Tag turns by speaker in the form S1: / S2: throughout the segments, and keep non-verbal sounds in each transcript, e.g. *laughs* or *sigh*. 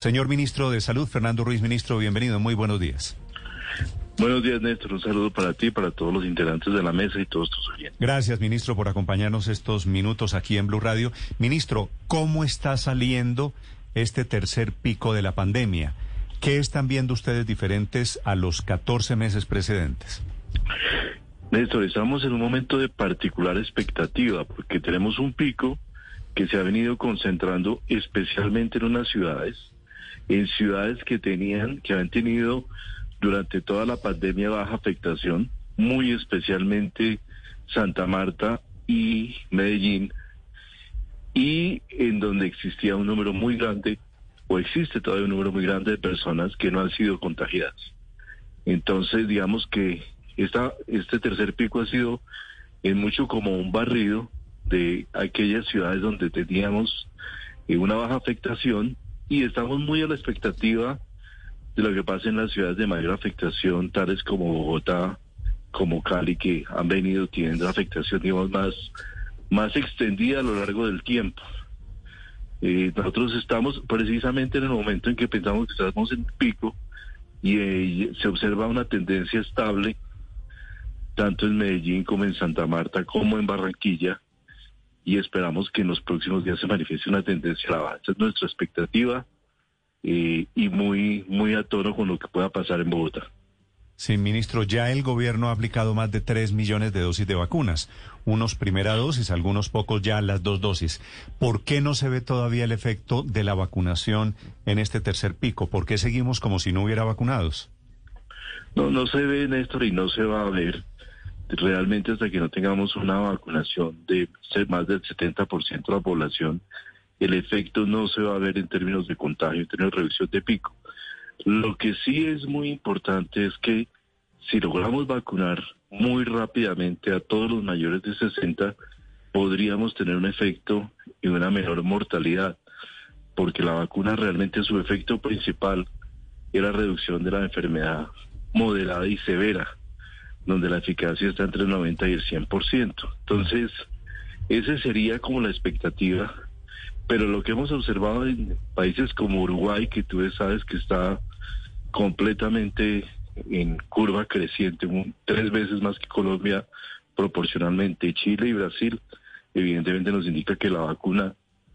S1: Señor ministro de Salud, Fernando Ruiz, ministro, bienvenido, muy buenos días.
S2: Buenos días, Néstor. Un saludo para ti, para todos los integrantes de la mesa y todos tus oyentes.
S1: Gracias, ministro, por acompañarnos estos minutos aquí en Blue Radio. Ministro, ¿cómo está saliendo este tercer pico de la pandemia? ¿Qué están viendo ustedes diferentes a los 14 meses precedentes?
S2: Néstor, estamos en un momento de particular expectativa porque tenemos un pico que se ha venido concentrando especialmente en unas ciudades en ciudades que tenían, que han tenido durante toda la pandemia baja afectación, muy especialmente Santa Marta y Medellín, y en donde existía un número muy grande, o existe todavía un número muy grande de personas que no han sido contagiadas. Entonces, digamos que esta, este tercer pico ha sido en mucho como un barrido de aquellas ciudades donde teníamos eh, una baja afectación y estamos muy a la expectativa de lo que pasa en las ciudades de mayor afectación, tales como Bogotá, como Cali, que han venido teniendo afectación, digamos, más, más extendida a lo largo del tiempo. Eh, nosotros estamos precisamente en el momento en que pensamos que estamos en pico y eh, se observa una tendencia estable, tanto en Medellín como en Santa Marta, como en Barranquilla, y esperamos que en los próximos días se manifieste una tendencia a la baja. Esa es nuestra expectativa eh, y muy, muy a tono con lo que pueda pasar en Bogotá.
S1: Sí, ministro, ya el gobierno ha aplicado más de 3 millones de dosis de vacunas, unos primera dosis, algunos pocos ya las dos dosis. ¿Por qué no se ve todavía el efecto de la vacunación en este tercer pico? ¿Por qué seguimos como si no hubiera vacunados?
S2: No, no se ve, Néstor, y no se va a ver realmente hasta que no tengamos una vacunación de más del 70% de la población, el efecto no se va a ver en términos de contagio, en términos de reducción de pico. Lo que sí es muy importante es que si logramos vacunar muy rápidamente a todos los mayores de 60, podríamos tener un efecto y una menor mortalidad, porque la vacuna realmente su efecto principal es la reducción de la enfermedad moderada y severa donde la eficacia está entre el 90 y el 100%. Entonces, esa sería como la expectativa. Pero lo que hemos observado en países como Uruguay, que tú sabes que está completamente en curva creciente, tres veces más que Colombia proporcionalmente, Chile y Brasil, evidentemente nos indica que la vacuna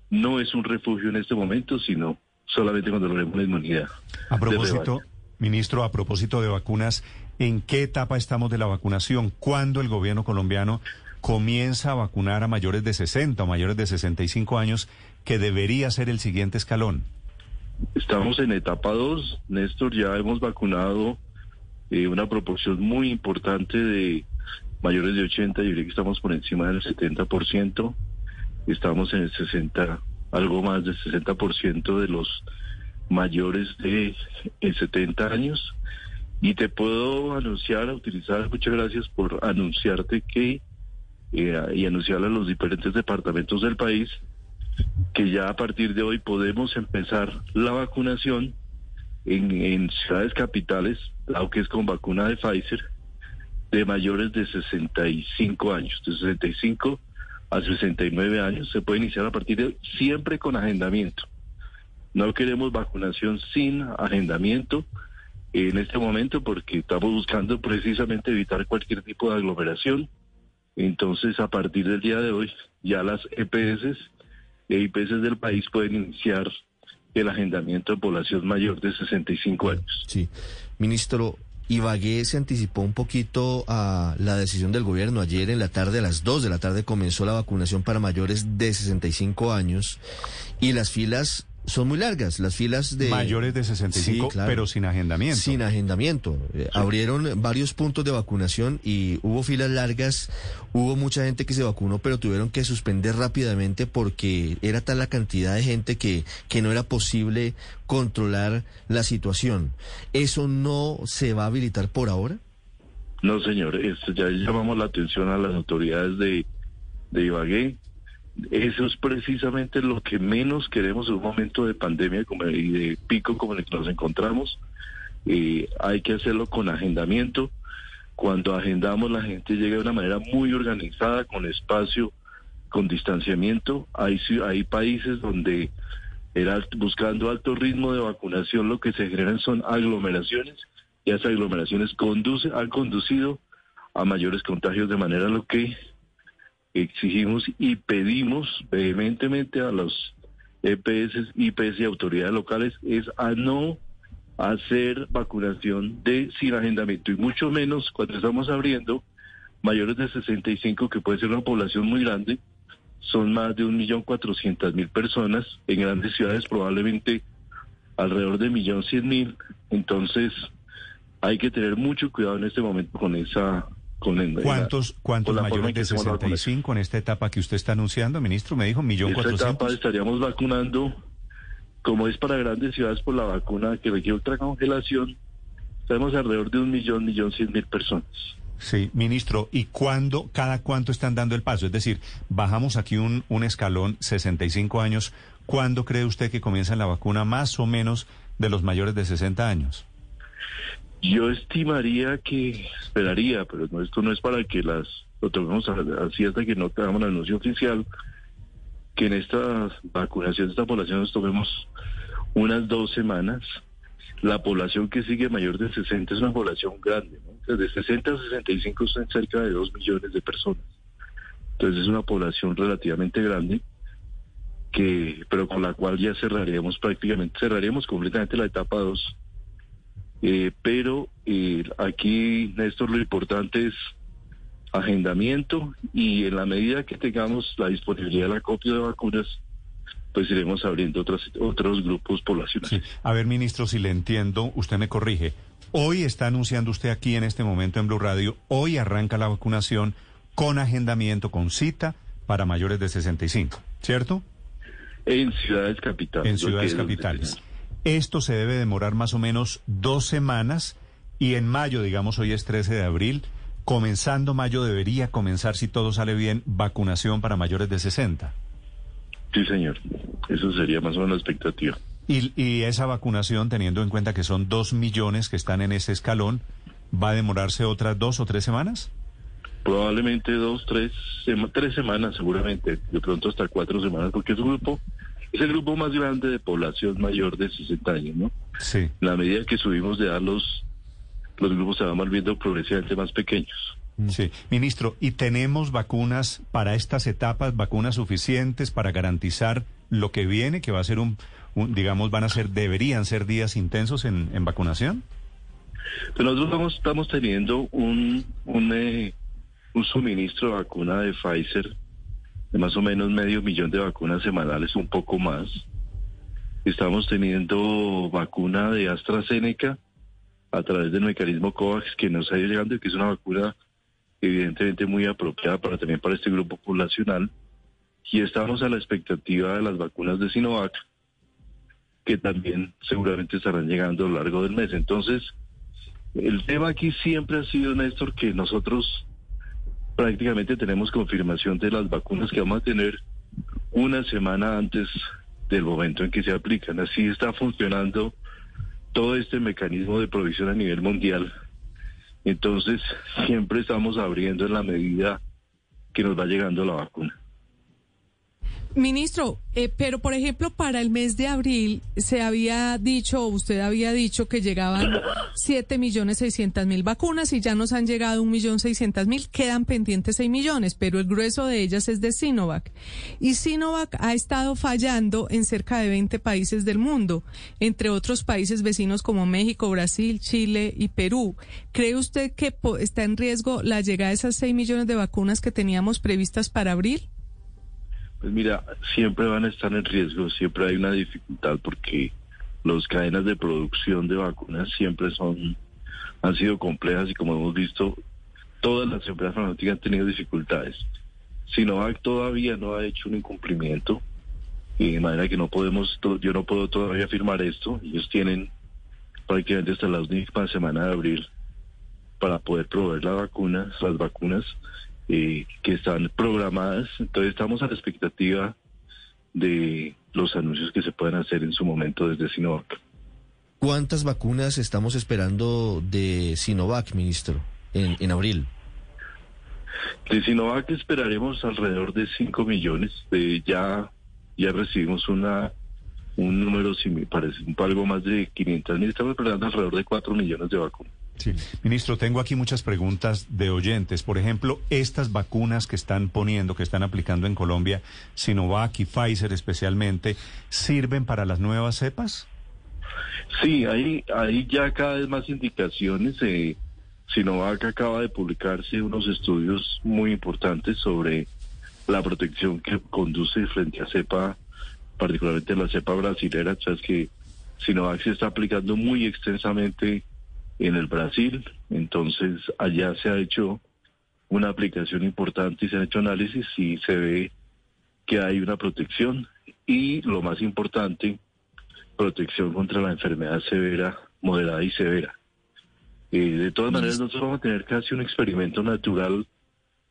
S2: no es un refugio en este momento, sino solamente cuando logremos la inmunidad.
S1: A propósito, ministro, a propósito de vacunas, ¿En qué etapa estamos de la vacunación? ¿Cuándo el gobierno colombiano comienza a vacunar a mayores de 60 o mayores de 65 años, que debería ser el siguiente escalón?
S2: Estamos en etapa 2, Néstor, ya hemos vacunado eh, una proporción muy importante de mayores de 80, yo diría que estamos por encima del 70%, estamos en el 60, algo más del 60% de los mayores de 70 años y te puedo anunciar, utilizar, muchas gracias por anunciarte que, eh, y anunciarle a los diferentes departamentos del país, que ya a partir de hoy podemos empezar la vacunación en, ciudades capitales, aunque es con vacuna de Pfizer, de mayores de 65 años, de 65 a 69 años, se puede iniciar a partir de hoy, siempre con agendamiento. No queremos vacunación sin agendamiento en este momento porque estamos buscando precisamente evitar cualquier tipo de aglomeración. Entonces, a partir del día de hoy, ya las EPS e IPS del país pueden iniciar el agendamiento de población mayor de 65 años.
S3: Sí, ministro, Ibagué se anticipó un poquito a la decisión del gobierno. Ayer en la tarde, a las 2 de la tarde, comenzó la vacunación para mayores de 65 años y las filas son muy largas las filas de
S1: mayores de 65, pero sin agendamiento.
S3: Sin agendamiento. Eh, abrieron varios puntos de vacunación y hubo filas largas, hubo mucha gente que se vacunó, pero tuvieron que suspender rápidamente porque era tal la cantidad de gente que, que no era posible controlar la situación. ¿Eso no se va a habilitar por ahora?
S2: No, señor, ya llamamos la atención a las autoridades de, de Ibagué eso es precisamente lo que menos queremos en un momento de pandemia y de pico como en el que nos encontramos. Eh, hay que hacerlo con agendamiento. Cuando agendamos la gente llega de una manera muy organizada, con espacio, con distanciamiento. Hay, hay países donde era buscando alto ritmo de vacunación, lo que se generan son aglomeraciones y esas aglomeraciones conduce, han conducido a mayores contagios, de manera lo que exigimos y pedimos vehementemente a los EPS, IPS y autoridades locales es a no hacer vacunación de sin agendamiento y mucho menos cuando estamos abriendo mayores de 65 que puede ser una población muy grande son más de un millón cuatrocientas mil personas en grandes ciudades probablemente alrededor de millón cien mil. Entonces hay que tener mucho cuidado en este momento con esa
S1: ¿Cuántos, cuántos mayores de 65 en esta etapa que usted está anunciando, ministro? Me dijo, millón cuatrocientos. En esta etapa
S2: estaríamos vacunando, como es para grandes ciudades por la vacuna que requiere otra congelación, estamos alrededor de un millón, millón cien mil personas.
S1: Sí, ministro, ¿y cuándo, cada cuánto están dando el paso? Es decir, bajamos aquí un, un escalón, 65 años. ¿Cuándo cree usted que comienza la vacuna más o menos de los mayores de 60 años?
S2: Yo estimaría que esperaría, pero no, esto no es para que las lo tomemos así hasta que no tengamos la anuncio oficial, que en esta vacunación de esta población nos tomemos unas dos semanas. La población que sigue mayor de 60 es una población grande, ¿no? de 60 a 65 son cerca de 2 millones de personas. Entonces es una población relativamente grande que pero con la cual ya cerraríamos prácticamente cerraríamos completamente la etapa 2 eh, pero eh, aquí, Néstor, lo importante es agendamiento y en la medida que tengamos la disponibilidad de la copia de vacunas, pues iremos abriendo otros, otros grupos poblacionales.
S1: A ver, ministro, si le entiendo, usted me corrige. Hoy está anunciando usted aquí en este momento en Blue Radio, hoy arranca la vacunación con agendamiento, con cita para mayores de 65, ¿cierto?
S2: En ciudades capitales.
S1: En ciudades capitales. Esto se debe demorar más o menos dos semanas y en mayo, digamos hoy es 13 de abril, comenzando mayo debería comenzar, si todo sale bien, vacunación para mayores de 60.
S2: Sí, señor. Eso sería más o menos la expectativa.
S1: Y, y esa vacunación, teniendo en cuenta que son dos millones que están en ese escalón, ¿va a demorarse otras dos o tres semanas?
S2: Probablemente dos, tres, tres semanas seguramente, de pronto hasta cuatro semanas, porque es un grupo es el grupo más grande de población mayor de 60 años, ¿no?
S1: Sí. En
S2: la medida que subimos de edad, los, los grupos se van volviendo progresivamente más pequeños.
S1: Mm. Sí, ministro, ¿y tenemos vacunas para estas etapas, vacunas suficientes para garantizar lo que viene, que va a ser un, digamos, van a ser, deberían ser días intensos en, en vacunación?
S2: Pues nosotros estamos, teniendo un, un, eh, un suministro de vacuna de Pfizer de más o menos medio millón de vacunas semanales, un poco más. Estamos teniendo vacuna de AstraZeneca a través del mecanismo COVAX que nos ha ido llegando y que es una vacuna evidentemente muy apropiada para también para este grupo poblacional. Y estamos a la expectativa de las vacunas de Sinovac, que también seguramente estarán llegando a lo largo del mes. Entonces, el tema aquí siempre ha sido, Néstor, que nosotros prácticamente tenemos confirmación de las vacunas que vamos a tener una semana antes del momento en que se aplican. Así está funcionando todo este mecanismo de provisión a nivel mundial. Entonces, siempre estamos abriendo en la medida que nos va llegando la vacuna.
S4: Ministro, eh, pero por ejemplo, para el mes de abril se había dicho, usted había dicho que llegaban *coughs* 7 millones 600 mil vacunas y ya nos han llegado un millón 600 mil, quedan pendientes 6 millones, pero el grueso de ellas es de Sinovac. Y Sinovac ha estado fallando en cerca de 20 países del mundo, entre otros países vecinos como México, Brasil, Chile y Perú. ¿Cree usted que está en riesgo la llegada de esas 6 millones de vacunas que teníamos previstas para abril?
S2: Pues mira, siempre van a estar en riesgo, siempre hay una dificultad porque las cadenas de producción de vacunas siempre son han sido complejas y como hemos visto, todas las empresas farmacéuticas han tenido dificultades. Sinovac todavía no ha hecho un incumplimiento y de manera que no podemos, yo no puedo todavía afirmar esto. Ellos tienen prácticamente hasta la última semana de abril para poder proveer la vacuna, las vacunas eh, que están programadas. Entonces estamos a la expectativa de los anuncios que se puedan hacer en su momento desde Sinovac.
S3: ¿Cuántas vacunas estamos esperando de Sinovac, ministro, en, en abril?
S2: De Sinovac esperaremos alrededor de 5 millones. De, ya, ya recibimos una un número, si me parece, un algo más de 500 mil, estamos esperando alrededor de 4 millones de vacunas.
S1: Sí. Ministro, tengo aquí muchas preguntas de oyentes. Por ejemplo, estas vacunas que están poniendo, que están aplicando en Colombia, Sinovac y Pfizer especialmente, ¿sirven para las nuevas cepas?
S2: Sí, hay, hay ya cada vez más indicaciones. Eh, Sinovac acaba de publicarse unos estudios muy importantes sobre la protección que conduce frente a cepa, particularmente la cepa brasilera. Sabes que Sinovac se está aplicando muy extensamente en el Brasil, entonces allá se ha hecho una aplicación importante y se ha hecho análisis y se ve que hay una protección y lo más importante, protección contra la enfermedad severa, moderada y severa. Eh, de todas maneras, nosotros vamos a tener casi un experimento natural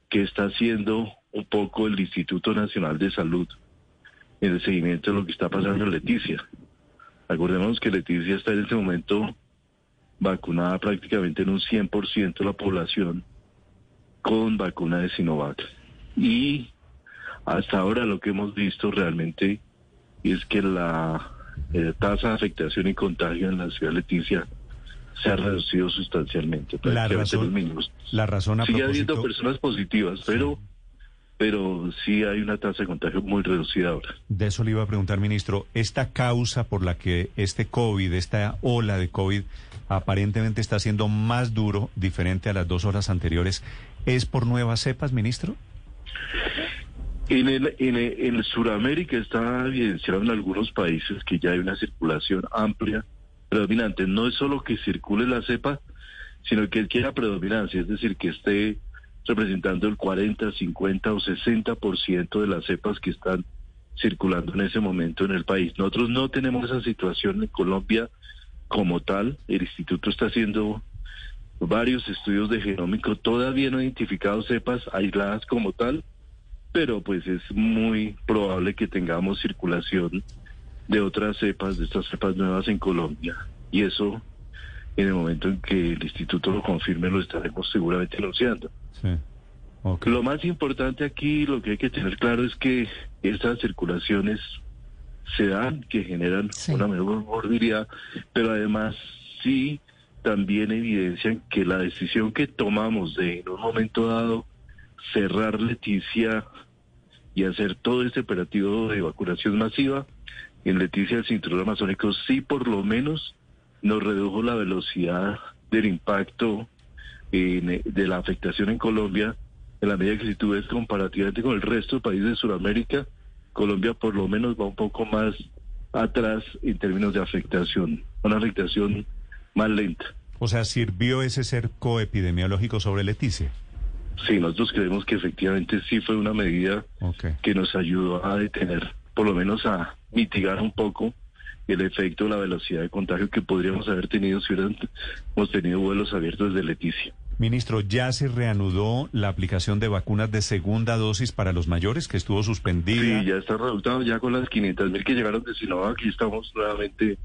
S2: que está haciendo un poco el Instituto Nacional de Salud en el seguimiento de lo que está pasando en Leticia. Acordémonos que Leticia está en este momento vacunada prácticamente en un 100% de la población con vacuna de Sinovac. Y hasta ahora lo que hemos visto realmente es que la eh, tasa de afectación y contagio en la ciudad de Leticia se ha reducido sustancialmente.
S1: La razón, la razón a
S2: Sigue habiendo personas positivas, pero pero sí hay una tasa de contagio muy reducida ahora.
S1: De eso le iba a preguntar, ministro. ¿Esta causa por la que este COVID, esta ola de COVID, aparentemente está siendo más duro, diferente a las dos horas anteriores, es por nuevas cepas, ministro?
S2: En el, en en Sudamérica está evidenciado en algunos países que ya hay una circulación amplia, predominante. No es solo que circule la cepa, sino que quiera predominancia, es decir, que esté representando el 40, 50 o 60% de las cepas que están circulando en ese momento en el país. Nosotros no tenemos esa situación en Colombia como tal. El instituto está haciendo varios estudios de genómico, todavía no identificados cepas aisladas como tal, pero pues es muy probable que tengamos circulación de otras cepas, de estas cepas nuevas en Colombia. Y eso, en el momento en que el instituto lo confirme, lo estaremos seguramente anunciando. Lo más importante aquí, lo que hay que tener claro es que estas circulaciones se dan, que generan una mejor morbilidad, pero además sí también evidencian que la decisión que tomamos de en un momento dado cerrar Leticia y hacer todo este operativo de vacunación masiva en Leticia del Cinturón Amazónico sí por lo menos nos redujo la velocidad del impacto de la afectación en Colombia, en la medida que si tú ves comparativamente con el resto de países de Sudamérica, Colombia por lo menos va un poco más atrás en términos de afectación, una afectación más lenta.
S1: O sea, ¿sirvió ese cerco epidemiológico sobre Leticia?
S2: Sí, nosotros creemos que efectivamente sí fue una medida que nos ayudó a detener, por lo menos a mitigar un poco el efecto, la velocidad de contagio que podríamos haber tenido si hubiéramos tenido vuelos abiertos desde Leticia.
S1: Ministro, ¿ya se reanudó la aplicación de vacunas de segunda dosis para los mayores que estuvo suspendida?
S2: Sí, ya está reanudado ya con las 500 mil que llegaron de Sinovac. Aquí estamos nuevamente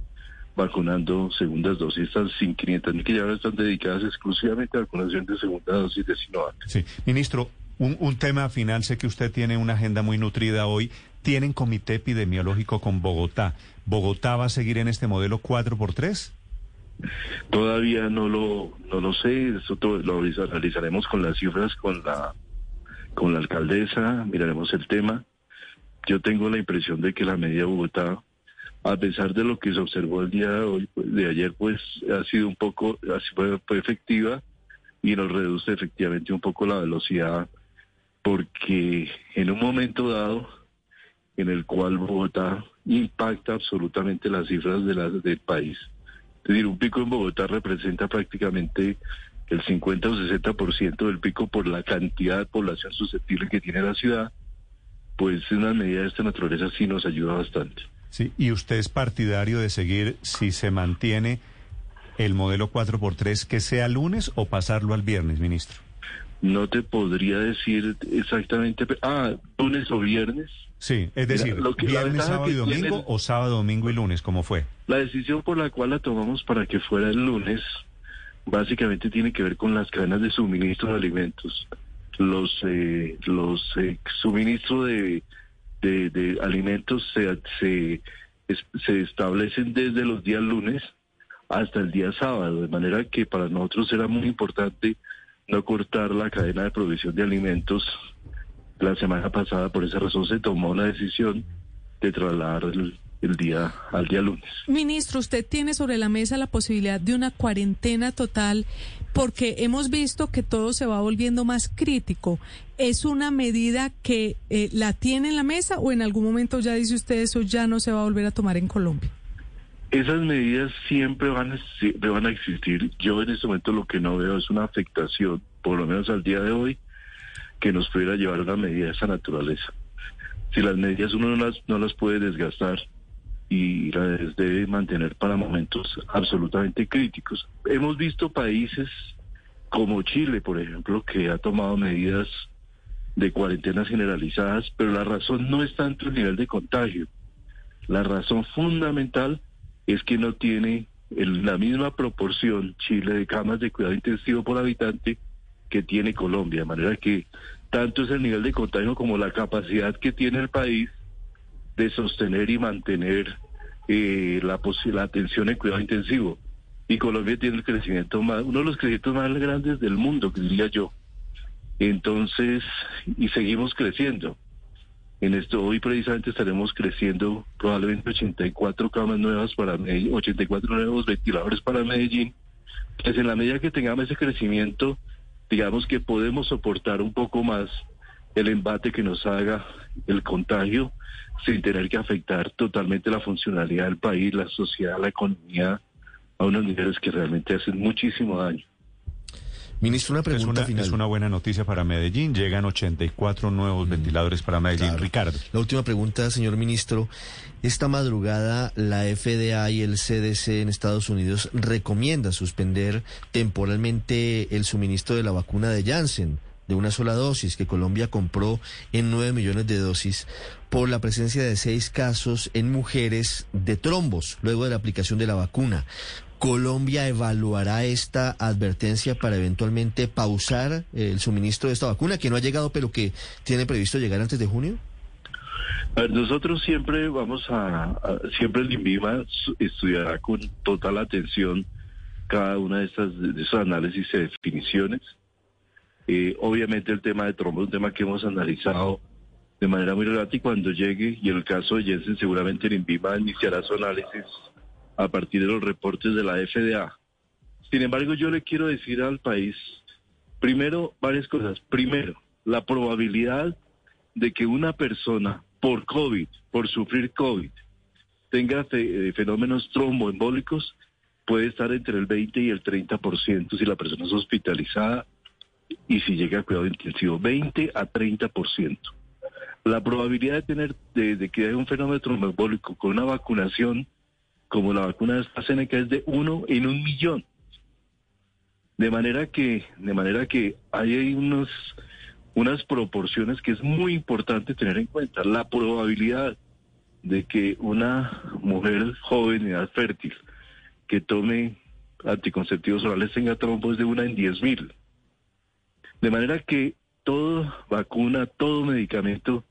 S2: vacunando segundas dosis. Estas 500 mil que ya están dedicadas exclusivamente a vacunación de segunda dosis de Sinovac.
S1: Sí, ministro, un, un tema final. Sé que usted tiene una agenda muy nutrida hoy. Tienen comité epidemiológico con Bogotá. ¿Bogotá va a seguir en este modelo 4x3?
S2: Todavía no lo, no lo sé, lo analizaremos con las cifras, con la, con la alcaldesa, miraremos el tema. Yo tengo la impresión de que la medida de Bogotá, a pesar de lo que se observó el día de hoy, pues, de ayer, pues ha sido un poco, fue, fue efectiva y nos reduce efectivamente un poco la velocidad, porque en un momento dado en el cual Bogotá impacta absolutamente las cifras de la, del país es decir, un pico en Bogotá representa prácticamente el 50 o 60% del pico por la cantidad de población susceptible que tiene la ciudad, pues una medida de esta naturaleza sí nos ayuda bastante.
S1: Sí, y usted es partidario de seguir, si se mantiene el modelo 4x3, que sea lunes o pasarlo al viernes, ministro.
S2: No te podría decir exactamente, ah, lunes o viernes.
S1: Sí, es decir, viernes, sábado y domingo o sábado, domingo y lunes, ¿cómo fue?
S2: La decisión por la cual la tomamos para que fuera el lunes básicamente tiene que ver con las cadenas de suministro de alimentos. Los eh, los eh, suministros de, de, alimentos se, se se establecen desde los días lunes hasta el día sábado, de manera que para nosotros era muy importante no cortar la cadena de provisión de alimentos. La semana pasada, por esa razón, se tomó la decisión de trasladar el, el día al día lunes.
S4: Ministro, usted tiene sobre la mesa la posibilidad de una cuarentena total porque hemos visto que todo se va volviendo más crítico. ¿Es una medida que eh, la tiene en la mesa o en algún momento ya dice usted eso ya no se va a volver a tomar en Colombia?
S2: Esas medidas siempre van a, siempre van a existir. Yo en este momento lo que no veo es una afectación, por lo menos al día de hoy, que nos pudiera llevar a una medida de esa naturaleza. Si las medidas uno no las, no las puede desgastar, y las debe mantener para momentos absolutamente críticos. Hemos visto países como Chile, por ejemplo, que ha tomado medidas de cuarentenas generalizadas, pero la razón no es tanto el nivel de contagio. La razón fundamental es que no tiene la misma proporción Chile de camas de cuidado intensivo por habitante que tiene Colombia, de manera que tanto es el nivel de contagio como la capacidad que tiene el país de sostener y mantener eh, la, la atención en cuidado intensivo. Y Colombia tiene el crecimiento más, uno de los crecimientos más grandes del mundo, diría yo. Entonces, y seguimos creciendo. En esto, hoy precisamente estaremos creciendo probablemente 84 camas nuevas para Medellín, 84 nuevos ventiladores para Medellín. Pues en la medida que tengamos ese crecimiento, digamos que podemos soportar un poco más el embate que nos haga el contagio sin tener que afectar totalmente la funcionalidad del país, la sociedad, la economía a unos niveles que realmente hacen muchísimo daño.
S3: Ministro, una pregunta
S1: es
S3: final.
S1: Es una buena noticia para Medellín. Llegan 84 nuevos ventiladores para Medellín.
S3: Claro.
S1: Ricardo.
S3: La última pregunta, señor ministro. Esta madrugada la FDA y el CDC en Estados Unidos recomienda suspender temporalmente el suministro de la vacuna de Janssen de una sola dosis que Colombia compró en 9 millones de dosis por la presencia de seis casos en mujeres de trombos luego de la aplicación de la vacuna. ¿Colombia evaluará esta advertencia para eventualmente pausar el suministro de esta vacuna que no ha llegado pero que tiene previsto llegar antes de junio?
S2: Nosotros siempre vamos a, a siempre el INVIMA estudiará con total atención cada una de estas de esos análisis y definiciones. Eh, obviamente el tema de trombo es un tema que hemos analizado de manera muy relevante y cuando llegue, y en el caso de Jensen seguramente el INVIMA iniciará su análisis a partir de los reportes de la FDA. Sin embargo, yo le quiero decir al país, primero, varias cosas. Primero, la probabilidad de que una persona por COVID, por sufrir COVID, tenga fe, fenómenos tromboembólicos puede estar entre el 20 y el 30% si la persona es hospitalizada y si llega a cuidado intensivo, 20 a 30%. La probabilidad de tener, de, de que haya un fenómeno tromboembólico con una vacunación como la vacuna de AstraZeneca es de uno en un millón. De manera que, de manera que hay unos, unas proporciones que es muy importante tener en cuenta. La probabilidad de que una mujer joven en edad fértil que tome anticonceptivos orales tenga trombo es de una en diez mil. De manera que toda vacuna, todo medicamento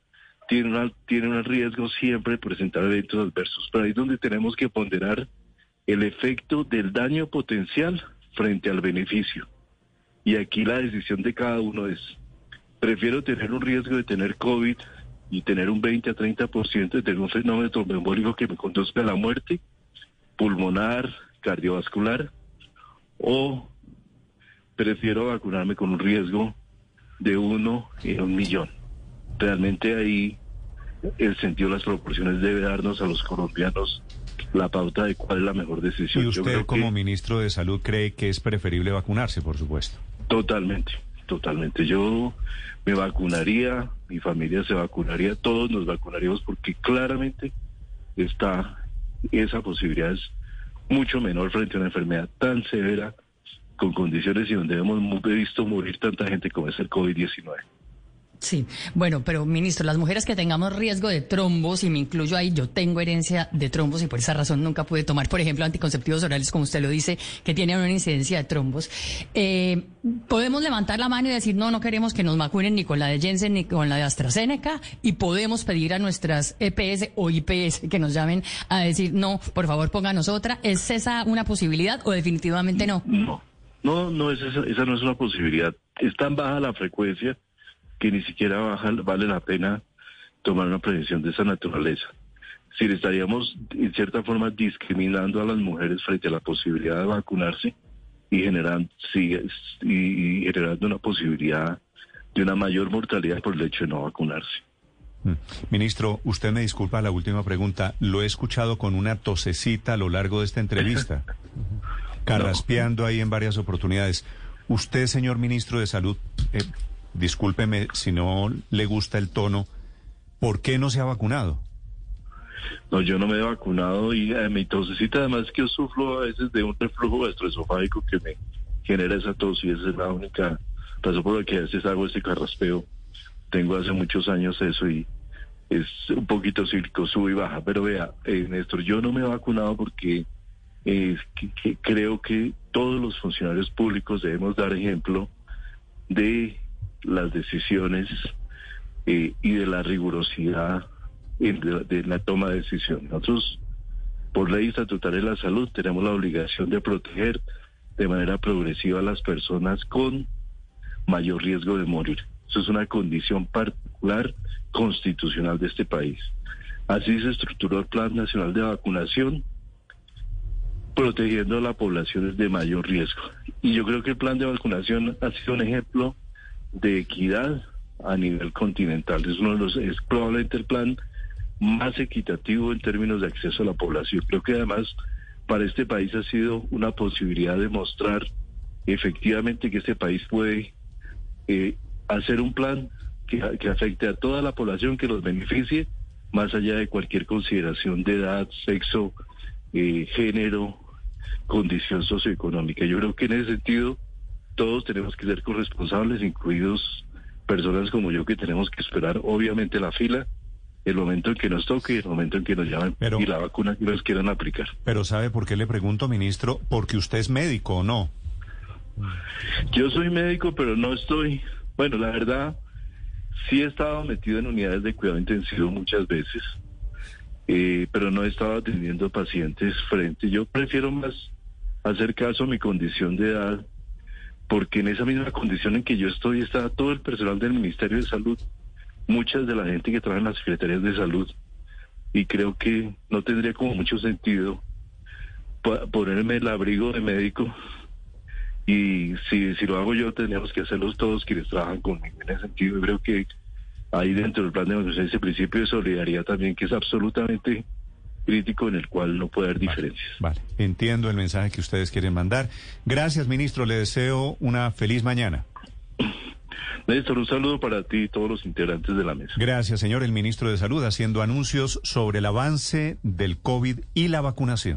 S2: tiene, tiene un riesgo siempre de presentar eventos adversos. Pero ahí es donde tenemos que ponderar el efecto del daño potencial frente al beneficio. Y aquí la decisión de cada uno es, prefiero tener un riesgo de tener COVID y tener un 20 a 30% de tener un fenómeno tromboembólico que me conduzca a la muerte pulmonar, cardiovascular, o prefiero vacunarme con un riesgo de uno en un millón. Realmente ahí el sentido de las proporciones debe darnos a los colombianos la pauta de cuál es la mejor decisión.
S1: Y usted como ministro de Salud cree que es preferible vacunarse, por supuesto.
S2: Totalmente, totalmente. Yo me vacunaría, mi familia se vacunaría, todos nos vacunaríamos porque claramente está esa posibilidad es mucho menor frente a una enfermedad tan severa con condiciones y donde hemos visto morir tanta gente como es el COVID-19.
S5: Sí, bueno, pero ministro, las mujeres que tengamos riesgo de trombos, y me incluyo ahí, yo tengo herencia de trombos y por esa razón nunca pude tomar, por ejemplo, anticonceptivos orales, como usted lo dice, que tienen una incidencia de trombos. Eh, podemos levantar la mano y decir, no, no queremos que nos vacunen ni con la de Jensen ni con la de AstraZeneca, y podemos pedir a nuestras EPS o IPS que nos llamen a decir, no, por favor, pónganos otra. ¿Es esa una posibilidad o definitivamente no?
S2: No, no, no es esa, esa no es una posibilidad. Es tan baja la frecuencia que ni siquiera baja, vale la pena tomar una prevención de esa naturaleza. Si le estaríamos, en cierta forma, discriminando a las mujeres frente a la posibilidad de vacunarse y generando, y generando una posibilidad de una mayor mortalidad por el hecho de no vacunarse.
S1: Mm. Ministro, usted me disculpa la última pregunta. Lo he escuchado con una tosecita a lo largo de esta entrevista, *laughs* carraspeando ahí en varias oportunidades. Usted, señor ministro de Salud, eh, discúlpeme si no le gusta el tono, ¿por qué no se ha vacunado?
S2: No, yo no me he vacunado y eh, mi tosecita además que yo sufro a veces de un reflujo gastroesofágico que me genera esa tos y esa es la única razón por la que a veces hago ese carraspeo. Tengo hace muchos años eso y es un poquito cíclico, sube y baja. Pero vea, eh, Néstor, yo no me he vacunado porque eh, creo que todos los funcionarios públicos debemos dar ejemplo de las decisiones eh, y de la rigurosidad de, la toma de decisiones. Nosotros, por ley estatutaria de la salud, tenemos la obligación de proteger de manera progresiva a las personas con mayor riesgo de morir. Eso es una condición particular constitucional de este país. Así se estructuró el Plan Nacional de Vacunación, protegiendo a las poblaciones de mayor riesgo. Y yo creo que el plan de vacunación ha sido un ejemplo de equidad a nivel continental. Es uno de los, probablemente el plan más equitativo en términos de acceso a la población. Creo que además para este país ha sido una posibilidad de mostrar efectivamente que este país puede eh, hacer un plan que, afecte a toda la población, que los beneficie, más allá de cualquier consideración de edad, sexo, eh, género, condición socioeconómica. Yo creo que en ese sentido todos tenemos que ser corresponsables, incluidos personas como yo que tenemos que esperar obviamente la fila, el momento en que nos toque y el momento en que nos llamen y la vacuna que nos quieran aplicar.
S1: Pero ¿sabe por qué le pregunto, ministro? Porque usted es médico o no.
S2: Yo soy médico, pero no estoy, bueno, la verdad, sí he estado metido en unidades de cuidado intensivo muchas veces, eh, pero no he estado atendiendo pacientes frente. Yo prefiero más hacer caso a mi condición de edad porque en esa misma condición en que yo estoy está todo el personal del Ministerio de Salud, muchas de la gente que trabaja en las secretarías de salud, y creo que no tendría como mucho sentido ponerme el abrigo de médico y si, si lo hago yo tendríamos que hacerlo todos quienes trabajan conmigo en ese sentido. y creo que ahí dentro del plan de vacunación ese principio de solidaridad también que es absolutamente crítico en el cual no puede haber diferencias.
S1: Vale, entiendo el mensaje que ustedes quieren mandar. Gracias, ministro. Le deseo una feliz mañana.
S2: Néstor, un saludo para ti y todos los integrantes de la mesa.
S1: Gracias, señor. El ministro de Salud haciendo anuncios sobre el avance del COVID y la vacunación.